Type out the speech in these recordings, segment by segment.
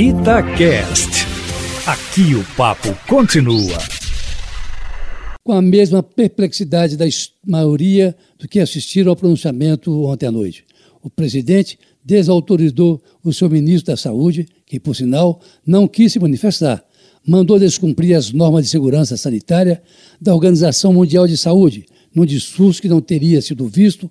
Itacast. Aqui o papo continua. Com a mesma perplexidade da maioria do que assistiram ao pronunciamento ontem à noite. O presidente desautorizou o seu ministro da Saúde, que, por sinal, não quis se manifestar. Mandou descumprir as normas de segurança sanitária da Organização Mundial de Saúde, num discurso que não teria sido visto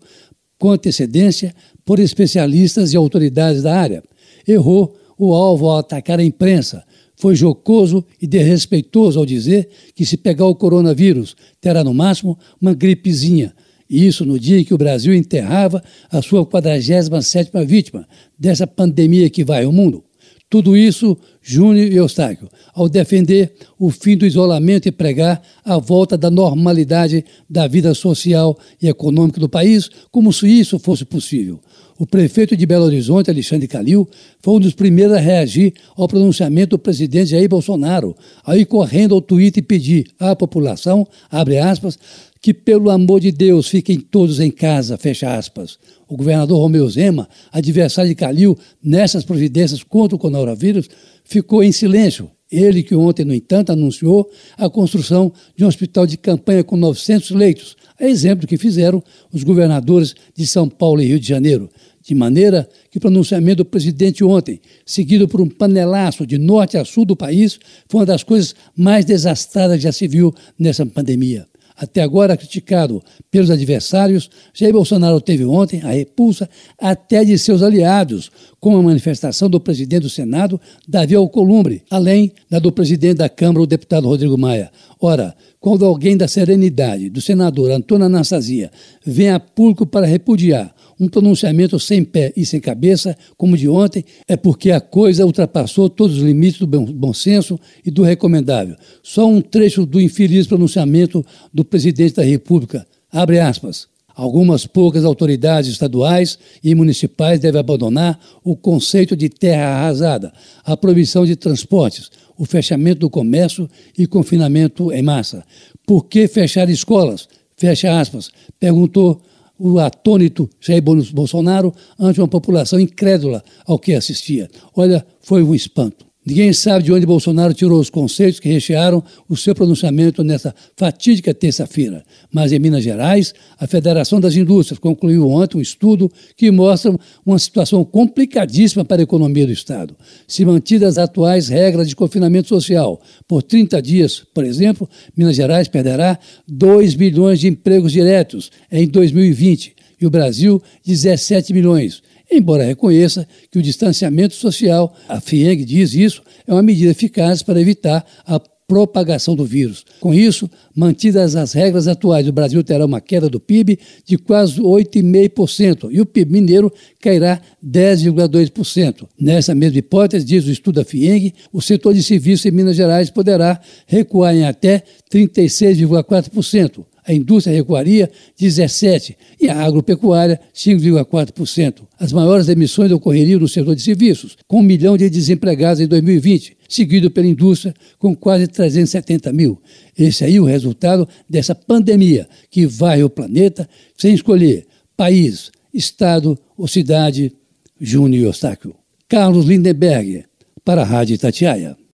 com antecedência por especialistas e autoridades da área. Errou o alvo ao atacar a imprensa. Foi jocoso e desrespeitoso ao dizer que se pegar o coronavírus terá no máximo uma gripezinha. Isso no dia em que o Brasil enterrava a sua 47ª vítima dessa pandemia que vai ao mundo. Tudo isso, Júnior e Eustáquio, ao defender o fim do isolamento e pregar a volta da normalidade da vida social e econômica do país, como se isso fosse possível. O prefeito de Belo Horizonte, Alexandre Calil, foi um dos primeiros a reagir ao pronunciamento do presidente Jair Bolsonaro, aí correndo ao Twitter e pedir à população, abre aspas, que pelo amor de Deus fiquem todos em casa, fecha aspas. O governador Romeu Zema, adversário de Calil nessas providências contra o coronavírus, ficou em silêncio. Ele que ontem, no entanto, anunciou a construção de um hospital de campanha com 900 leitos, a exemplo que fizeram os governadores de São Paulo e Rio de Janeiro. De maneira que o pronunciamento do presidente ontem, seguido por um panelaço de norte a sul do país, foi uma das coisas mais desastradas que já se viu nessa pandemia até agora criticado pelos adversários, Jair Bolsonaro teve ontem a repulsa até de seus aliados, com a manifestação do presidente do Senado, Davi Alcolumbre, além da do presidente da Câmara, o deputado Rodrigo Maia. Ora, quando alguém da serenidade do senador Antônio Anastasia vem a público para repudiar um pronunciamento sem pé e sem cabeça, como de ontem, é porque a coisa ultrapassou todos os limites do bom senso e do recomendável. Só um trecho do infeliz pronunciamento do presidente da República. Abre aspas. Algumas poucas autoridades estaduais e municipais devem abandonar o conceito de terra arrasada, a proibição de transportes, o fechamento do comércio e confinamento em massa. Por que fechar escolas? Fecha aspas. Perguntou o atônito Jair Bolsonaro ante uma população incrédula ao que assistia. Olha, foi um espanto. Ninguém sabe de onde Bolsonaro tirou os conceitos que rechearam o seu pronunciamento nessa fatídica terça-feira. Mas em Minas Gerais, a Federação das Indústrias concluiu ontem um estudo que mostra uma situação complicadíssima para a economia do Estado. Se mantidas as atuais regras de confinamento social por 30 dias, por exemplo, Minas Gerais perderá 2 bilhões de empregos diretos em 2020 e o Brasil 17 milhões embora reconheça que o distanciamento social, a FIENG diz isso, é uma medida eficaz para evitar a propagação do vírus. Com isso, mantidas as regras atuais, o Brasil terá uma queda do PIB de quase 8,5% e o PIB mineiro cairá 10,2%. Nessa mesma hipótese, diz o estudo da FIENG, o setor de serviços em Minas Gerais poderá recuar em até 36,4% a indústria recuaria 17% e a agropecuária 5,4%. As maiores emissões ocorreriam no setor de serviços, com um milhão de desempregados em 2020, seguido pela indústria com quase 370 mil. Esse aí é o resultado dessa pandemia que vai ao planeta sem escolher país, estado ou cidade, Júnior Eustáquio. Carlos Lindenberg, para a Rádio Itatiaia.